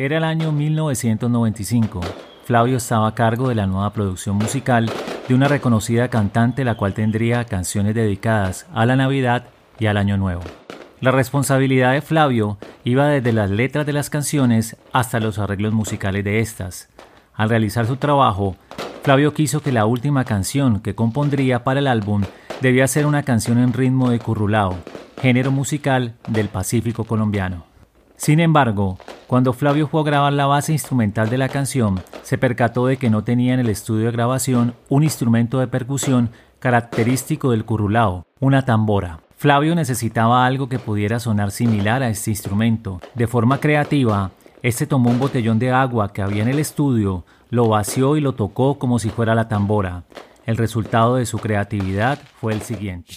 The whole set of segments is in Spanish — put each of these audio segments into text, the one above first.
Era el año 1995. Flavio estaba a cargo de la nueva producción musical de una reconocida cantante la cual tendría canciones dedicadas a la Navidad y al Año Nuevo. La responsabilidad de Flavio iba desde las letras de las canciones hasta los arreglos musicales de estas. Al realizar su trabajo, Flavio quiso que la última canción que compondría para el álbum debía ser una canción en ritmo de currulao, género musical del Pacífico colombiano. Sin embargo, cuando Flavio fue a grabar la base instrumental de la canción, se percató de que no tenía en el estudio de grabación un instrumento de percusión característico del currulao, una tambora. Flavio necesitaba algo que pudiera sonar similar a este instrumento. De forma creativa, este tomó un botellón de agua que había en el estudio, lo vació y lo tocó como si fuera la tambora. El resultado de su creatividad fue el siguiente.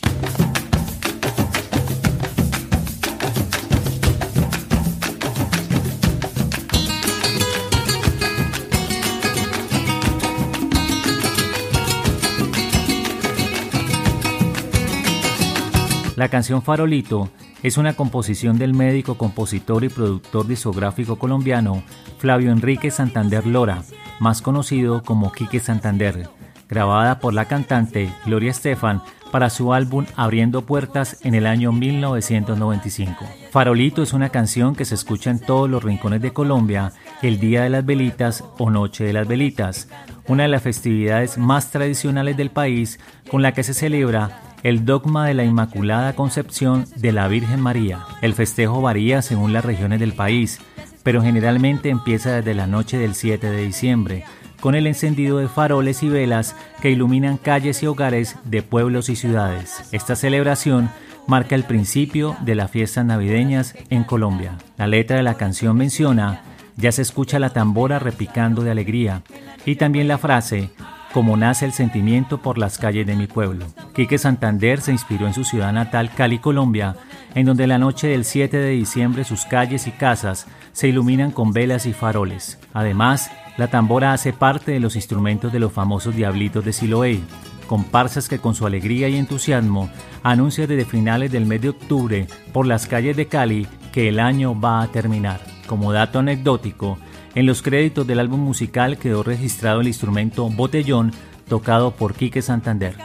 La canción Farolito es una composición del médico, compositor y productor discográfico colombiano Flavio Enrique Santander Lora, más conocido como Quique Santander, grabada por la cantante Gloria Estefan para su álbum Abriendo Puertas en el año 1995. Farolito es una canción que se escucha en todos los rincones de Colombia el Día de las Velitas o Noche de las Velitas, una de las festividades más tradicionales del país con la que se celebra el dogma de la Inmaculada Concepción de la Virgen María. El festejo varía según las regiones del país, pero generalmente empieza desde la noche del 7 de diciembre, con el encendido de faroles y velas que iluminan calles y hogares de pueblos y ciudades. Esta celebración marca el principio de las fiestas navideñas en Colombia. La letra de la canción menciona, ya se escucha la tambora repicando de alegría, y también la frase, como nace el sentimiento por las calles de mi pueblo. Quique Santander se inspiró en su ciudad natal, Cali, Colombia, en donde la noche del 7 de diciembre sus calles y casas se iluminan con velas y faroles. Además, la tambora hace parte de los instrumentos de los famosos Diablitos de Siloé, comparsas que con su alegría y entusiasmo anuncian desde finales del mes de octubre por las calles de Cali que el año va a terminar. Como dato anecdótico, en los créditos del álbum musical quedó registrado el instrumento botellón tocado por Quique Santander.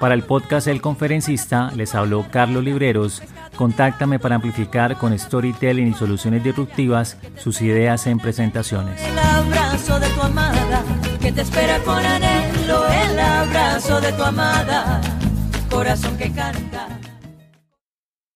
Para el podcast El Conferencista les habló Carlos Libreros. Contáctame para amplificar con storytelling y soluciones disruptivas sus ideas en presentaciones. El abrazo de tu amada, que te espera con anhelo, el abrazo de tu amada, corazón que canta.